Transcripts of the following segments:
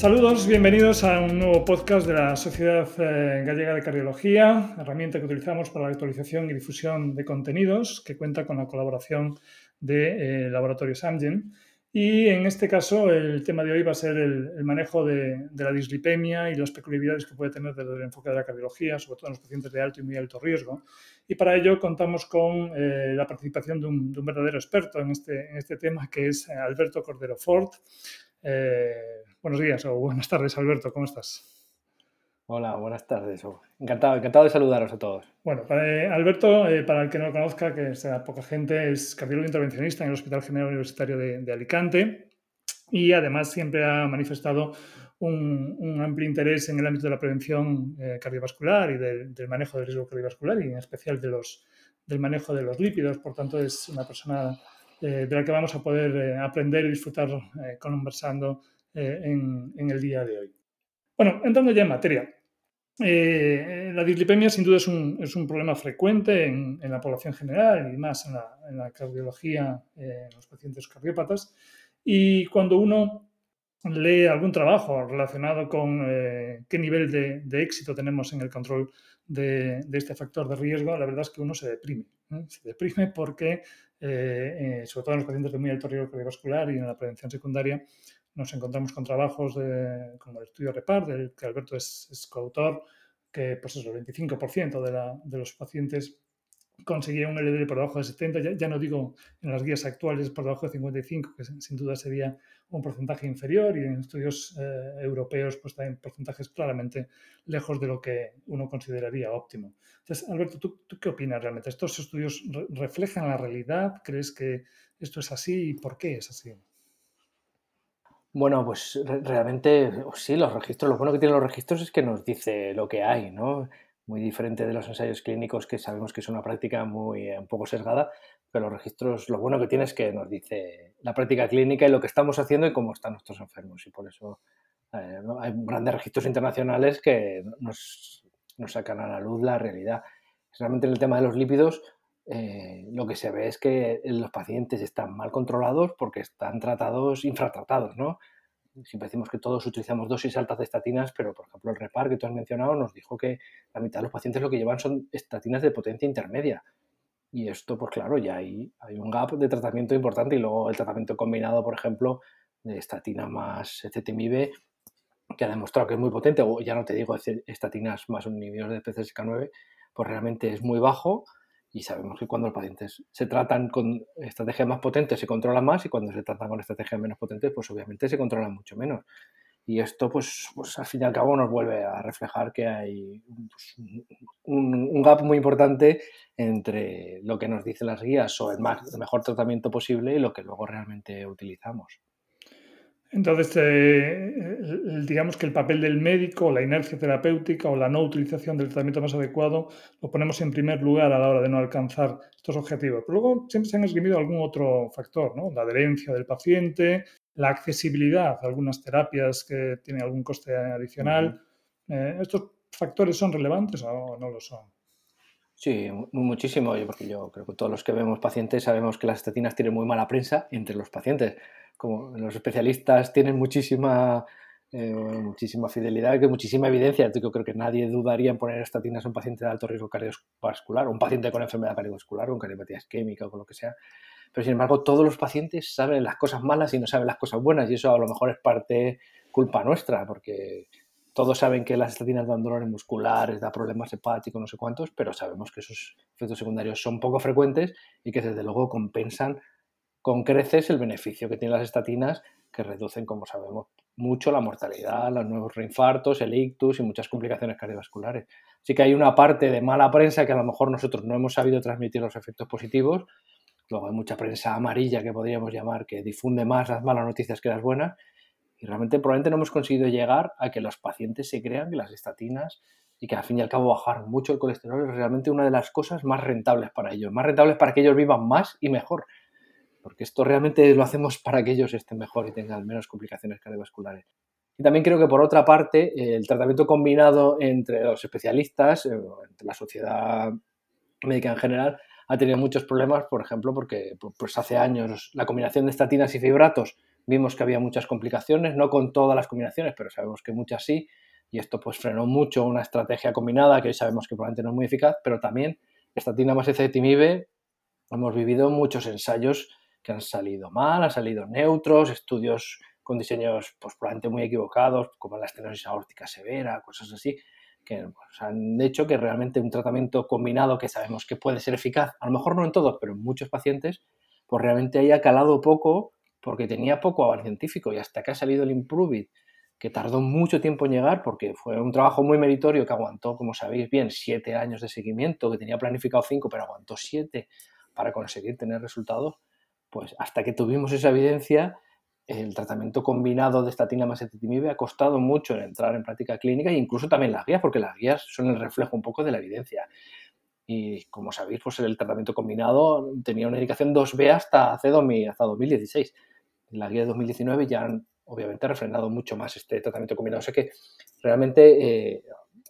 Saludos, bienvenidos a un nuevo podcast de la Sociedad eh, Gallega de Cardiología, herramienta que utilizamos para la actualización y difusión de contenidos, que cuenta con la colaboración de eh, Laboratorios Amgen. Y en este caso, el tema de hoy va a ser el, manejo de, la dislipemia y las peculiaridades que puede tener desde el enfoque de la cardiología, sobre todo en los pacientes de alto y muy alto riesgo. Y para ello contamos con eh, la participación de un, verdadero experto en este, en este tema, que es Alberto Cordero Ford. Eh, buenos días o buenas tardes, Alberto, ¿cómo estás? Hola, buenas tardes. Encantado, encantado de saludaros a todos. Bueno, eh, Alberto, eh, para el que no lo conozca, que sea poca gente, es cardiólogo intervencionista en el Hospital General Universitario de, Alicante y además siempre ha manifestado un, amplio interés en el ámbito de la prevención cardiovascular y del, manejo del riesgo cardiovascular y en especial de los, del manejo de los lípidos. Por tanto, es una persona eh, de la que vamos a poder eh, aprender y disfrutar eh, conversando en, el día de hoy. Bueno, entrando ya en materia. la dislipemia sin duda es un, problema frecuente en, la población general y más en la, cardiología, en los pacientes cardiópatas. Y cuando uno lee algún trabajo relacionado con qué nivel de, éxito tenemos en el control de, de, este factor de riesgo, la verdad es que uno se deprime. Se deprime porque eh, eh, sobre todo en los pacientes de muy alto riesgo cardiovascular y en la prevención secundaria, nos encontramos con trabajos como el estudio REPAR, del que Alberto es, coautor, que pues eso, el 25% de, de los pacientes conseguía un LDL por debajo de 70, ya, no digo en las guías actuales por debajo de 55, que sin duda sería un porcentaje inferior, y en estudios eh, europeos pues también porcentajes claramente lejos de lo que uno consideraría óptimo. Entonces, Alberto, ¿tú, qué opinas realmente? ¿Estos estudios reflejan la realidad? ¿Crees que esto es así y por qué es así? Bueno, pues realmente sí, los registros, lo bueno que tienen los registros es que nos dice lo que hay, ¿no? Muy diferente de los ensayos clínicos que sabemos que es una práctica muy eh, un poco sesgada, pero los registros lo bueno que tiene es que nos dice la práctica clínica y lo que estamos haciendo y cómo están nuestros enfermos y por eso eh, hay grandes registros internacionales que nos, sacan a la luz la realidad. Realmente en el tema de los lípidos eh, lo que se ve es que los pacientes están mal controlados porque están tratados, infratratados, ¿no? Siempre decimos que todos utilizamos dosis altas de estatinas, pero por ejemplo el REPAR que tú has mencionado nos dijo que la mitad de los pacientes lo que llevan son estatinas de potencia intermedia. Y esto, pues claro, ya hay, hay un gap de tratamiento importante y luego el tratamiento combinado, por ejemplo, de estatina más cetimib, que ha demostrado que es muy potente, o ya no te digo estatinas más un inhibidor de PCSK9, pues realmente es muy bajo y sabemos que cuando los pacientes se tratan con estrategias más potentes se controla más y cuando se tratan con estrategias menos potentes, pues obviamente se controlan mucho menos. Y esto, pues, pues al fin y al cabo, nos vuelve a reflejar que hay pues, un, gap muy importante entre lo que nos dicen las guías o el, más, el mejor tratamiento posible y lo que luego realmente utilizamos. Entonces, eh, digamos que el papel del médico, la inercia terapéutica o la no utilización del tratamiento más adecuado lo ponemos en primer lugar a la hora de no alcanzar estos objetivos. Pero luego siempre se han esgrimido algún otro factor, ¿no? La adherencia del paciente, la accesibilidad a algunas terapias que tienen algún coste adicional. Eh, ¿Estos factores son relevantes o no lo son? Sí, muchísimo, porque yo creo que todos los que vemos pacientes sabemos que las estatinas tienen muy mala prensa entre los pacientes como los especialistas tienen muchísima, eh, muchísima fidelidad, que muchísima evidencia. Yo creo que nadie dudaría en poner estatinas a un paciente de alto riesgo cardiovascular, un paciente con enfermedad cardiovascular, con cardiopatía isquémica o con lo que sea. Pero sin embargo, todos los pacientes saben las cosas malas y no saben las cosas buenas, y eso a lo mejor es parte culpa nuestra, porque todos saben que las estatinas dan dolores musculares, da problemas hepáticos, no sé cuántos, pero sabemos que esos efectos secundarios son poco frecuentes y que desde luego compensan con creces el beneficio que tienen las estatinas, que reducen, como sabemos, mucho la mortalidad, los nuevos reinfartos, el ictus y muchas complicaciones cardiovasculares. Así que hay una parte de mala prensa que a lo mejor nosotros no hemos sabido transmitir los efectos positivos. Luego hay mucha prensa amarilla que podríamos llamar que difunde más las malas noticias que las buenas. Y realmente probablemente no hemos conseguido llegar a que los pacientes se crean que las estatinas y que al fin y al cabo bajar mucho el colesterol es realmente una de las cosas más rentables para ellos, más rentables para que ellos vivan más y mejor porque esto realmente lo hacemos para que ellos estén mejor y tengan menos complicaciones cardiovasculares. Y también creo que por otra parte, el tratamiento combinado entre los especialistas, eh, entre la sociedad médica en general, ha tenido muchos problemas, por ejemplo, porque pues hace años la combinación de estatinas y fibratos vimos que había muchas complicaciones, no con todas las combinaciones, pero sabemos que muchas sí, y esto pues frenó mucho una estrategia combinada que hoy sabemos que probablemente no es muy eficaz, pero también estatina más ezetimibe hemos vivido muchos ensayos que han salido mal, han salido neutros, estudios con diseños pues, probablemente muy equivocados, como la estenosis aórtica severa, cosas así, que pues, han hecho que realmente un tratamiento combinado que sabemos que puede ser eficaz, a lo mejor no en todos, pero en muchos pacientes, pues realmente haya calado poco porque tenía poco avance científico. Y hasta que ha salido el Improvit, que tardó mucho tiempo en llegar porque fue un trabajo muy meritorio que aguantó, como sabéis bien, siete años de seguimiento, que tenía planificado cinco, pero aguantó siete para conseguir tener resultados, pues hasta que tuvimos esa evidencia, el tratamiento combinado de estatina más ezetimibe ha costado mucho en entrar en práctica clínica e incluso también las guías, porque las guías son el reflejo un poco de la evidencia. Y como sabéis, pues el tratamiento combinado tenía una indicación 2B hasta hace 2016. En la guía de 2019 ya han obviamente refrendado mucho más este tratamiento combinado. O sea que realmente eh,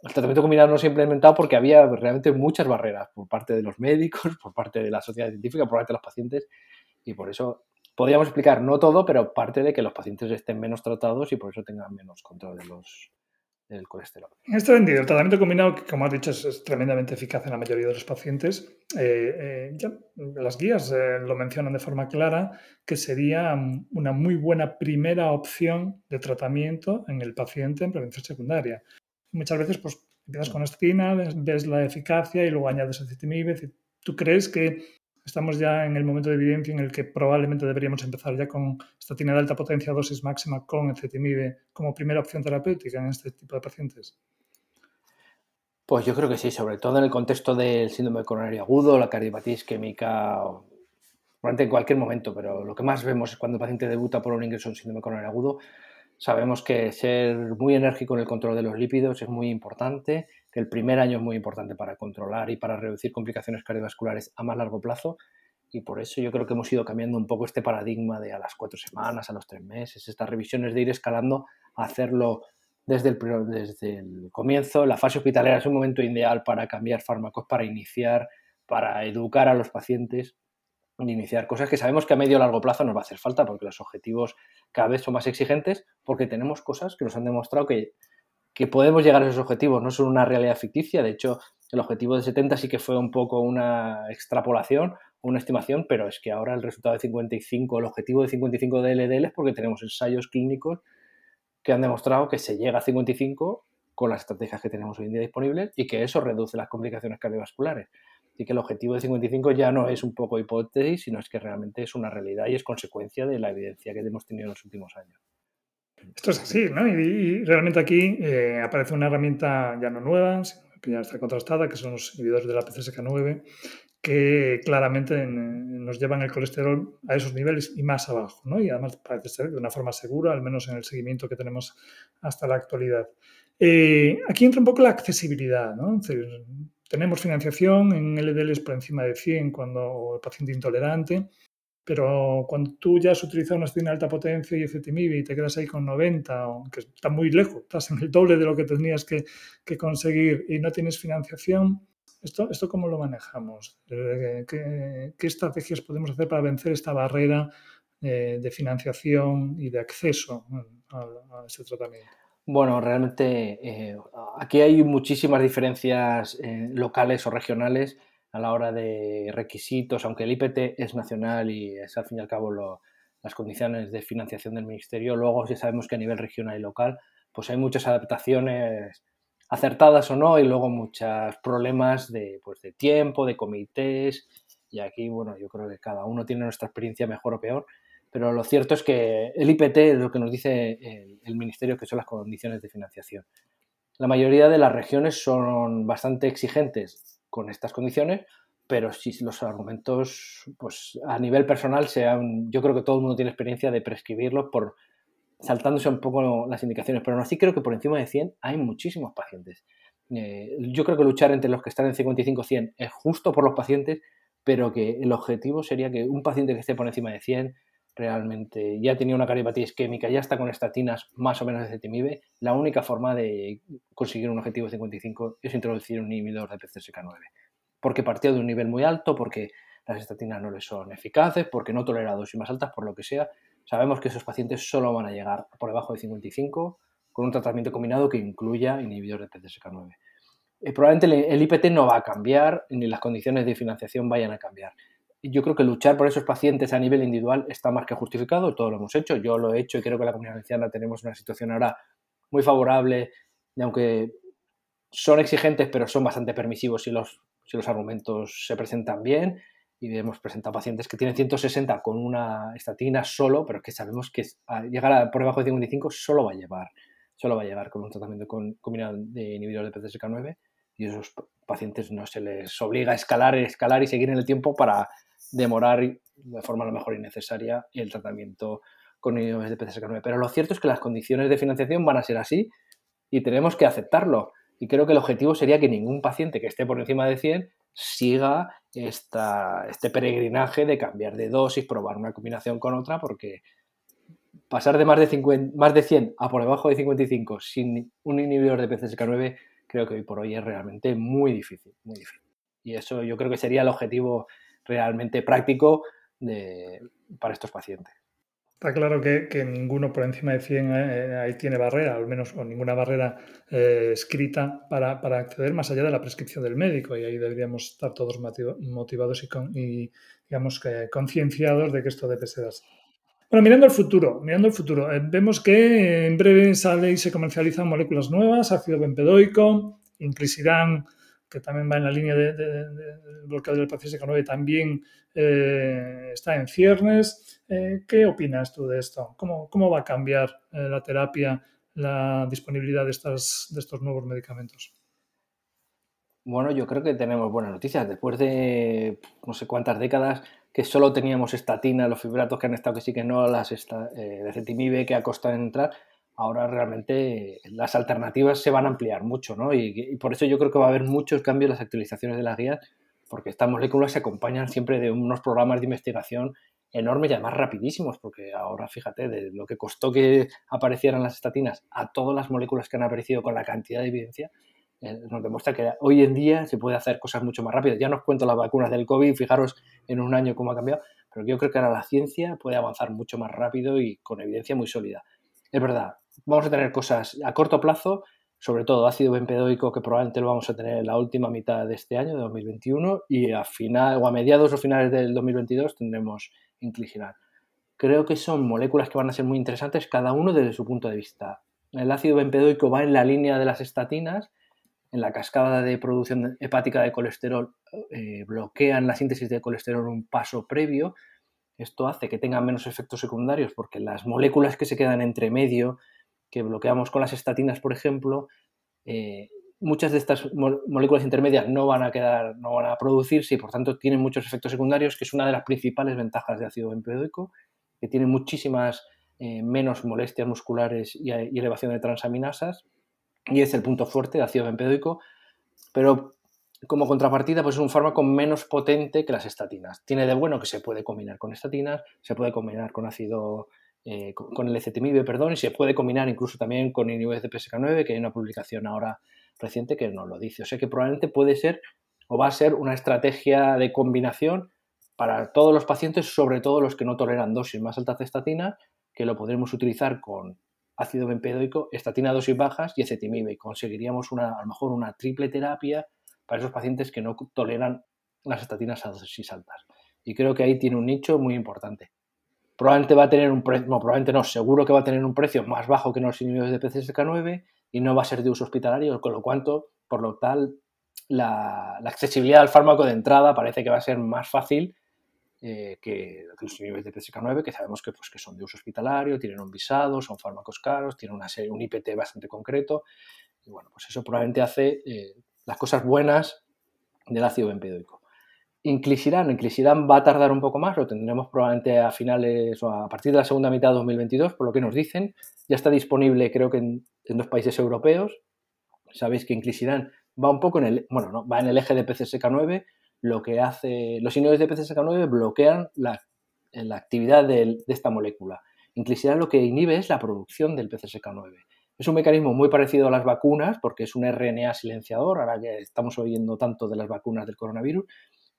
el tratamiento combinado no se ha implementado porque había realmente muchas barreras por parte de los médicos, por parte de la sociedad científica, por parte de los pacientes y por eso podríamos explicar, no todo, pero parte de que los pacientes estén menos tratados y por eso tengan menos control de los, del colesterol. En este sentido, el tratamiento combinado, que como has dicho, es, tremendamente eficaz en la mayoría de los pacientes. Eh, eh, las guías eh, lo mencionan de forma clara que sería una muy buena primera opción de tratamiento en el paciente en prevención secundaria muchas veces pues empiezas con estatina, ves la eficacia y luego añades acetamib. ¿Tú crees que estamos ya en el momento de evidencia en el que probablemente deberíamos empezar ya con estatina de alta potencia, dosis máxima con ezetimibe como primera opción terapéutica en este tipo de pacientes? Pues yo creo que sí, sobre todo en el contexto del síndrome coronario agudo, la cardiopatía isquémica, en cualquier momento, pero lo que más vemos es cuando el paciente debuta por un ingreso en síndrome coronario agudo, Sabemos que ser muy enérgico en el control de los lípidos es muy importante, que el primer año es muy importante para controlar y para reducir complicaciones cardiovasculares a más largo plazo. Y por eso yo creo que hemos ido cambiando un poco este paradigma de a las cuatro semanas, a los tres meses, estas revisiones de ir escalando, hacerlo desde el, desde el comienzo. La fase hospitalera es un momento ideal para cambiar fármacos, para iniciar, para educar a los pacientes iniciar cosas que sabemos que a medio o largo plazo nos va a hacer falta porque los objetivos cada vez son más exigentes porque tenemos cosas que nos han demostrado que, que podemos llegar a esos objetivos, no son una realidad ficticia, de hecho el objetivo de 70 sí que fue un poco una extrapolación, una estimación, pero es que ahora el resultado de 55, el objetivo de 55 de LDL es porque tenemos ensayos clínicos que han demostrado que se llega a 55 con las estrategias que tenemos hoy en día disponibles y que eso reduce las complicaciones cardiovasculares. Así que el objetivo de 55 ya no es un poco hipótesis, sino es que realmente es una realidad y es consecuencia de la evidencia que hemos tenido en los últimos años. Esto es así, ¿no? Y, realmente aquí eh, aparece una herramienta ya no nueva, que ya está contrastada, que son los inhibidores de la PCSK9, que claramente nos llevan el colesterol a esos niveles y más abajo, ¿no? Y además parece ser de una forma segura, al menos en el seguimiento que tenemos hasta la actualidad. Eh, aquí entra un poco la accesibilidad, ¿no? Tenemos financiación en LDLs por encima de 100 cuando el paciente intolerante, pero cuando tú ya has utilizado una estatina de alta potencia y ezetimibe y te quedas ahí con 90, que está muy lejos, estás en el doble de lo que tenías que, conseguir y no tienes financiación, ¿esto, esto cómo lo manejamos? Eh, ¿Qué, estrategias podemos hacer para vencer esta barrera eh, de financiación y de acceso a, a ese tratamiento? Bueno, realmente eh, aquí hay muchísimas diferencias eh, locales o regionales a la hora de requisitos, aunque el IPT es nacional y es al fin y al cabo las condiciones de financiación del ministerio, luego sí sabemos que a nivel regional y local pues hay muchas adaptaciones acertadas o no y luego muchos problemas de, pues, de tiempo, de comités y aquí, bueno, yo creo que cada uno tiene nuestra experiencia mejor o peor pero lo cierto es que el IPT es lo que nos dice el, Ministerio que son las condiciones de financiación. La mayoría de las regiones son bastante exigentes con estas condiciones, pero si los argumentos, pues a nivel personal, sean, yo creo que todo el mundo tiene experiencia de prescribirlos por saltándose un poco las indicaciones, pero aún así creo que por encima de 100 hay muchísimos pacientes. Eh, yo creo que luchar entre los que están en 55-100 es justo por los pacientes, pero que el objetivo sería que un paciente que esté por encima de 100 realmente ya tenía una cardiopatía isquémica, ya está con estatinas más o menos de CETIMIBE, la única forma de conseguir un objetivo de 55 es introducir un inhibidor de PCSK9. Porque partió de un nivel muy alto, porque las estatinas no le son eficaces, porque no tolera dosis más altas, por lo que sea. sabemos que esos pacientes solo van a llegar por debajo de 55 con un tratamiento combinado que incluya inhibidores de PCSK9. Eh, probablemente el IPT no va a cambiar ni las condiciones de financiación vayan a cambiar. Yo creo que luchar por esos pacientes a nivel individual está más que justificado, todo lo hemos hecho, yo lo he hecho y creo que la comunidad valenciana tenemos una situación ahora muy favorable, y aunque son exigentes, pero son bastante permisivos si los, si los argumentos se presentan bien. Y hemos presentado pacientes que tienen 160 con una estatina solo, pero que sabemos que llegar a, por debajo de 55 solo va a llevar, solo va a llevar con un tratamiento combinado de inhibidores de PCSK9 y esos pacientes no se les obliga a escalar, escalar y seguir en el tiempo para demorar de forma lo mejor innecesaria el tratamiento con inhibidores de PCSK9. Pero lo cierto es que las condiciones de financiación van a ser así y tenemos que aceptarlo. Y creo que el objetivo sería que ningún paciente que esté por encima de 100 siga esta, este peregrinaje de cambiar de dosis, probar una combinación con otra, porque pasar de más de, 50, más de 100 a por debajo de 55 sin un inhibidor de PCSK9 creo que hoy por hoy es realmente muy difícil, muy difícil. Y eso yo creo que sería el objetivo realmente práctico para estos pacientes. Está claro que, ninguno por encima de 100 eh, ahí tiene barrera, al menos o ninguna barrera eh, escrita para, acceder más allá de la prescripción del médico y ahí deberíamos estar todos motivados y, digamos concienciados de que esto debe ser así. Bueno, mirando al futuro, mirando al futuro, eh, vemos que en breve sale y se comercializan moléculas nuevas, ácido benpedoico, inclisiran que también va en la línea del bloqueo del paciente 9 también eh, está en ciernes. Eh, ¿Qué opinas tú de esto? ¿Cómo, cómo va a cambiar eh, la terapia, la disponibilidad de, estas, de estos nuevos medicamentos? Bueno, yo creo que tenemos buenas noticias. Después de no sé cuántas décadas que solo teníamos estatina, los fibratos que han estado que sí que no, las esta, de Cetimib que ha costado entrar, ahora realmente las alternativas se van a ampliar mucho, ¿no? Y, por eso yo creo que va a haber muchos cambios en las actualizaciones de las guías, porque estas moléculas se acompañan siempre de unos programas de investigación enormes y además rapidísimos, porque ahora fíjate, de lo que costó que aparecieran las estatinas a todas las moléculas que han aparecido con la cantidad de evidencia, eh, nos demuestra que hoy en día se puede hacer cosas mucho más rápidas. Ya no os cuento las vacunas del COVID, fijaros en un año cómo ha cambiado, pero yo creo que ahora la ciencia puede avanzar mucho más rápido y con evidencia muy sólida. Es verdad, vamos a tener cosas a corto plazo, sobre todo ácido benpedoico, que probablemente lo vamos a tener en la última mitad de este año, de 2021, y a final o mediados o finales del 2022 tendremos incliginal. Creo que son moléculas que van a ser muy interesantes, cada uno desde su punto de vista. El ácido benpedoico va en la línea de las estatinas, en la cascada de producción hepática de colesterol eh, bloquean la síntesis de colesterol un paso previo. Esto hace que tengan menos efectos secundarios porque las moléculas que se quedan entre medio que bloqueamos con las estatinas, por ejemplo, eh, muchas de estas moléculas intermedias no van a quedar, no van a producirse y por tanto tienen muchos efectos secundarios, que es una de las principales ventajas de ácido bempedoico, que tiene muchísimas eh, menos molestias musculares y, elevación de transaminasas, y es el punto fuerte de ácido bempedoico, pero como contrapartida, pues es un fármaco menos potente que las estatinas. Tiene de bueno que se puede combinar con estatinas, se puede combinar con ácido eh, con el ECTMIB, perdón, y se puede combinar incluso también con inhibidores de PSK9, que hay una publicación ahora reciente que nos lo dice. O sea que probablemente puede ser o va a ser una estrategia de combinación para todos los pacientes, sobre todo los que no toleran dosis más altas de estatina, que lo podremos utilizar con ácido benpedoico, estatina dosis bajas y ezetimibe. Y conseguiríamos una, a lo mejor una triple terapia para esos pacientes que no toleran las estatinas a dosis altas. Y creo que ahí tiene un nicho muy importante probablemente va a tener un precio, no, probablemente no, seguro que va a tener un precio más bajo que los inhibidores de PCSK9 y no va a ser de uso hospitalario, con lo cual, por lo tal, la, accesibilidad al fármaco de entrada parece que va a ser más fácil eh, que los inhibidores de PCSK9, que sabemos que, pues, que son de uso hospitalario, tienen un visado, son fármacos caros, tienen una serie, un IPT bastante concreto. Y bueno, pues eso probablemente hace eh, las cosas buenas del ácido bempedoico. Inclisiran, Inclisiran va a tardar un poco más, lo tendremos probablemente a finales o a partir de la segunda mitad de 2022, por lo que nos dicen. Ya está disponible, creo que en, dos países europeos. Sabéis que Inclisiran va un poco en el, bueno, no, va en el eje de PCSK9. Lo que hace, los inhibidores de PCSK9 bloquean la, actividad de, esta molécula. Inclisiran lo que inhibe es la producción del PCSK9. Es un mecanismo muy parecido a las vacunas, porque es un RNA silenciador, ahora que estamos oyendo tanto de las vacunas del coronavirus,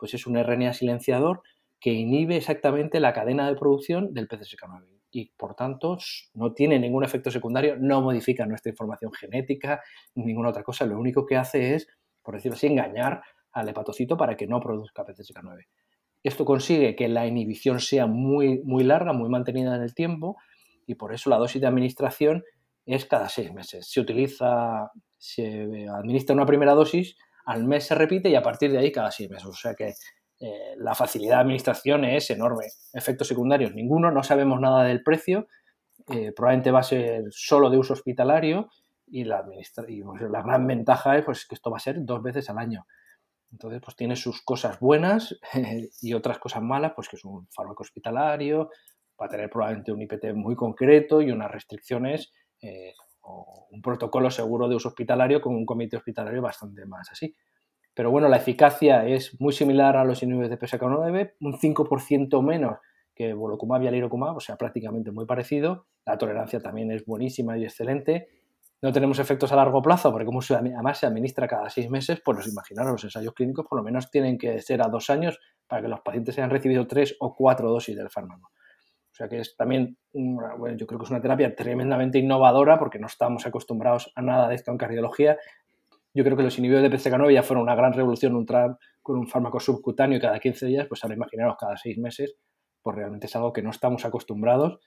pues es un RNA silenciador que inhibe exactamente la cadena de producción del PCSK9. y por tanto no tiene ningún efecto secundario, no modifica nuestra información genética, ninguna otra cosa. Lo único que hace es, por decirlo así, engañar al hepatocito para que no produzca PCSK9. Esto consigue que la inhibición sea muy, muy larga, muy mantenida en el tiempo y por eso la dosis de administración es cada seis meses. Se utiliza, se administra una primera dosis, al mes se repite y a partir de ahí cada seis meses. O sea que eh, la facilidad de administración es enorme. Efectos secundarios ninguno, no sabemos nada del precio, eh, probablemente va a ser solo de uso hospitalario y, la, pues, la gran ventaja es pues, que esto va a ser dos veces al año. Entonces, pues tiene sus cosas buenas y otras cosas malas, pues que es un fármaco hospitalario, va a tener probablemente un IPT muy concreto y unas restricciones eh, un protocolo seguro de uso hospitalario con un comité hospitalario bastante más así. Pero bueno, la eficacia es muy similar a los inhibidores de PSK9, un 5% menos que volocumab y alirocumab, o sea, prácticamente muy parecido. La tolerancia también es buenísima y excelente no tenemos efectos a largo plazo, porque como además se administra cada seis meses, pues imaginaros, los ensayos clínicos por lo menos tienen que ser a dos años para que los pacientes hayan recibido tres o cuatro dosis del fármaco. Sea que es también, bueno, yo creo que es una terapia tremendamente innovadora porque no estamos acostumbrados a nada de esto en cardiología. Yo creo que los inhibidores de PCK9 ya fueron una gran revolución entrar con un fármaco subcutáneo cada 15 días, pues ahora imaginaros cada seis meses, pues realmente es algo que no estamos acostumbrados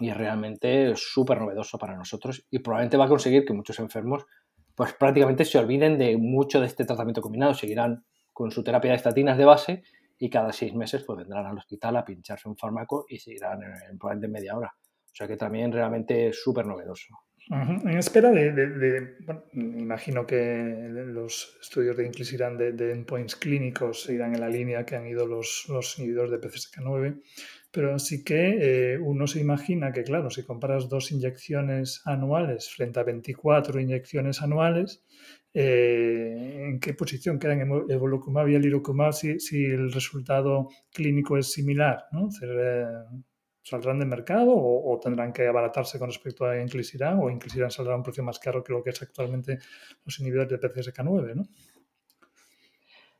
y es realmente súper novedoso para nosotros y probablemente va a conseguir que muchos enfermos pues prácticamente se olviden de mucho de este tratamiento combinado, seguirán con su terapia de estatinas de base y cada seis meses pues vendrán al hospital a pincharse un fármaco y seguirán en, probablemente media hora. O sea que también realmente es súper novedoso. En espera de, bueno, imagino que los estudios de inclisiran de, de endpoints clínicos irán en la línea que han ido los, los inhibidores de PCSK9 pero sí que eh, uno se imagina que, claro, si comparas dos inyecciones anuales frente a 24 inyecciones anuales, eh, ¿en qué posición quedan evolocumab y el si, si el resultado clínico es similar? ¿no? Eh, ¿Saldrán de mercado o, tendrán que abaratarse con respecto a Inclisiran o Inclisiran saldrá a un precio más caro que lo que es actualmente los inhibidores de PCSK9? ¿no?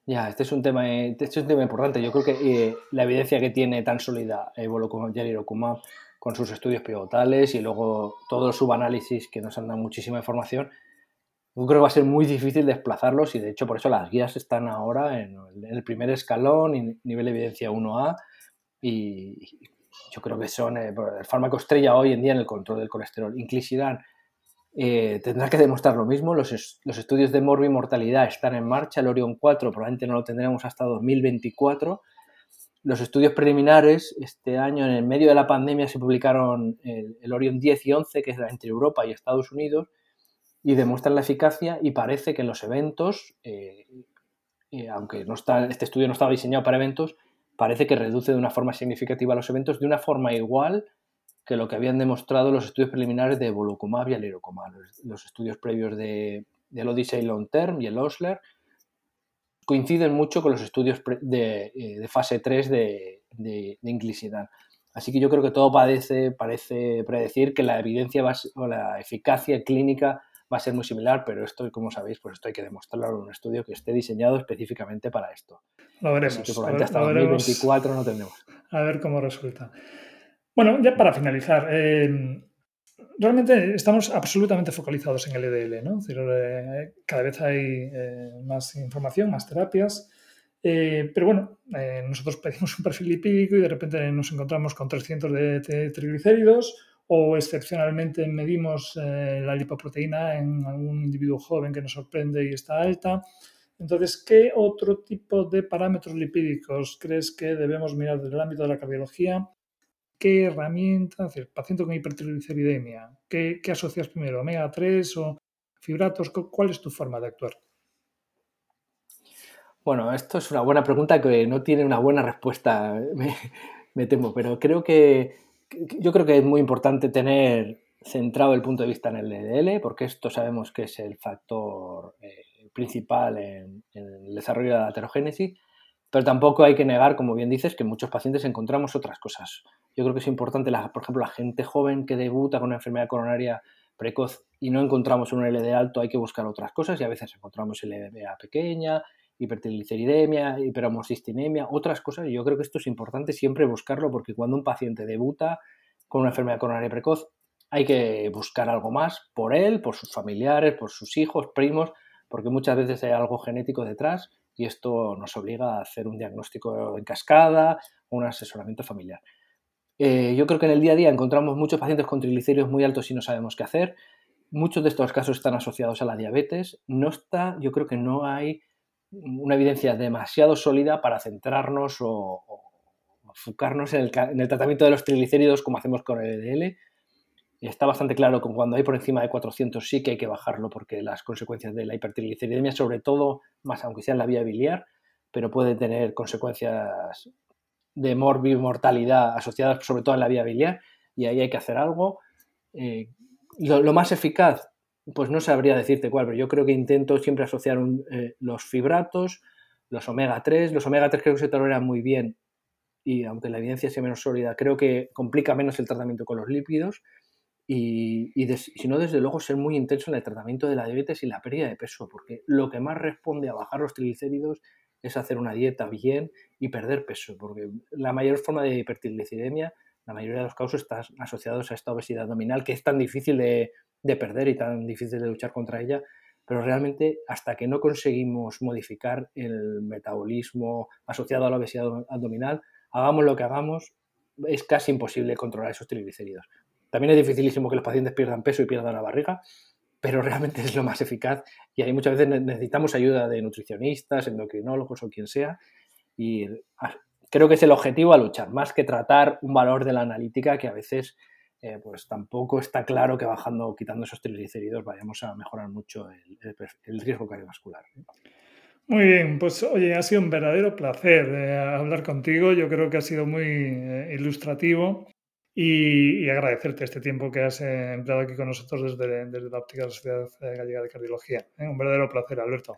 Ya, este es un tema, este es un tema importante. Yo creo que eh, la evidencia que tiene tan sólida Evolocumab y Alirocumab con sus estudios pivotales y luego todos los subanálisis que nos han dado muchísima información, yo creo que va a ser muy difícil desplazarlos y de hecho por eso las guías están ahora en el primer escalón, nivel de evidencia 1A y yo creo que son eh, el fármaco estrella hoy en día en el control del colesterol. Inclisiran eh, tendrá que demostrar lo mismo. Los, estudios de mortalidad están en marcha. El Orion 4 probablemente no lo tendremos hasta 2024. Los estudios preliminares este año, en el medio de la pandemia, se publicaron el, Orion 10 y 11, que es entre Europa y Estados Unidos, y demuestran la eficacia y parece que en los eventos, eh, eh, aunque no está, este estudio no estaba diseñado para eventos, parece que reduce de una forma significativa los eventos de una forma igual que lo que habían demostrado los estudios preliminares de Volocumab y Alirocumab, los, estudios previos de, del Odyssey Long Term y el Osler, coinciden mucho con los estudios de, eh, fase 3 de, de, Así que yo creo que todo parece, parece predecir que la evidencia o la eficacia clínica va a ser muy similar, pero esto, como sabéis, pues esto hay que demostrarlo en un estudio que esté diseñado específicamente para esto. Lo veremos. hasta 2024 no tendremos. A ver cómo resulta. Bueno, ya para finalizar, eh, realmente estamos absolutamente focalizados en el EDL, ¿no? Eh, cada vez hay eh, más información, más terapias, pero bueno, nosotros pedimos un perfil lipídico y de repente nos encontramos con 300 de, triglicéridos o excepcionalmente medimos la lipoproteína en algún individuo joven que nos sorprende y está alta. Entonces, ¿qué otro tipo de parámetros lipídicos crees que debemos mirar desde el ámbito de la cardiología qué herramientas, el paciente con hipertrigliceridemia, ¿qué, asocias primero, omega 3 o fibratos? ¿Cuál es tu forma de actuar? Bueno, esto es una buena pregunta que no tiene una buena respuesta, me, temo, pero creo que yo creo que es muy importante tener centrado el punto de vista en el LDL, porque esto sabemos que es el factor eh, principal en, el desarrollo de la heterogénesis, pero tampoco hay que negar, como bien dices, que en muchos pacientes encontramos otras cosas. Yo creo que es importante, la, por ejemplo, la gente joven que debuta con una enfermedad coronaria precoz y no encontramos un LD alto, hay que buscar otras cosas y a veces encontramos LDA pequeña, hipertrigliceridemia, hiperhomocistinemia, otras cosas. Yo creo que esto es importante siempre buscarlo porque cuando un paciente debuta, con una enfermedad coronaria precoz, hay que buscar algo más por él, por sus familiares, por sus hijos, primos, porque muchas veces hay algo genético detrás y esto nos obliga a hacer un diagnóstico en cascada o un asesoramiento familiar. Eh, yo creo que en el día a día encontramos muchos pacientes con triglicéridos muy altos y no sabemos qué hacer. Muchos de estos casos están asociados a la diabetes. No está, yo creo que no hay una evidencia demasiado sólida para centrarnos o, enfocarnos en el, en el, tratamiento de los triglicéridos como hacemos con el LDL está bastante claro que cuando hay por encima de 400 sí que hay que bajarlo porque las consecuencias de la hipertrigliceridemia, sobre todo, más aunque sea en la vía biliar, pero puede tener consecuencias de mortalidad asociadas sobre todo en la vía biliar y ahí hay que hacer algo. Eh, lo, más eficaz, pues no sabría decirte cuál, pero yo creo que intento siempre asociar eh, los fibratos, los omega 3. Los omega 3 creo que se toleran muy bien y aunque la evidencia sea menos sólida, creo que complica menos el tratamiento con los lípidos y, si no, desde luego, ser muy intenso en el tratamiento de la diabetes y la pérdida de peso, porque lo que más responde a bajar los triglicéridos es hacer una dieta bien y perder peso, porque la mayor forma de hipertriglicidemia, la mayoría de los casos están asociados a esta obesidad abdominal que es tan difícil de, de perder y tan difícil de luchar contra ella, pero realmente hasta que no conseguimos modificar el metabolismo asociado a la obesidad abdominal, hagamos lo que hagamos, es casi imposible controlar esos triglicéridos. También es dificilísimo que los pacientes pierdan peso y pierdan la barriga, pero realmente es lo más eficaz y ahí muchas veces necesitamos ayuda de nutricionistas, endocrinólogos o quien sea y creo que es el objetivo a luchar, más que tratar un valor de la analítica que a veces eh, pues tampoco está claro que bajando o quitando esos triglicéridos vayamos a mejorar mucho el, riesgo cardiovascular. Muy bien, pues oye, ha sido un verdadero placer eh, hablar contigo. Yo creo que ha sido muy eh, ilustrativo y, agradecerte este tiempo que has eh, empleado aquí con nosotros desde, desde la óptica de la Sociedad Gallega de Cardiología. ¿eh? Un verdadero placer, Alberto.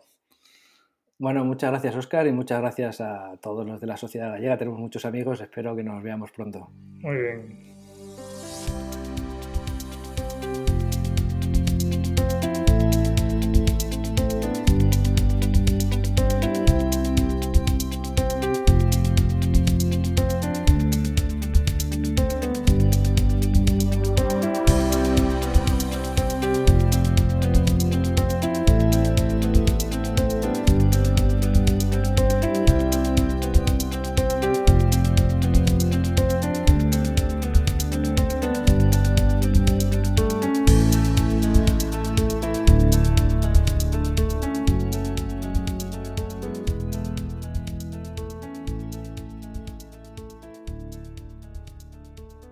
Bueno, muchas gracias, Oscar, y muchas gracias a todos los de la Sociedad Gallega. Tenemos muchos amigos, espero que nos veamos pronto. Muy bien.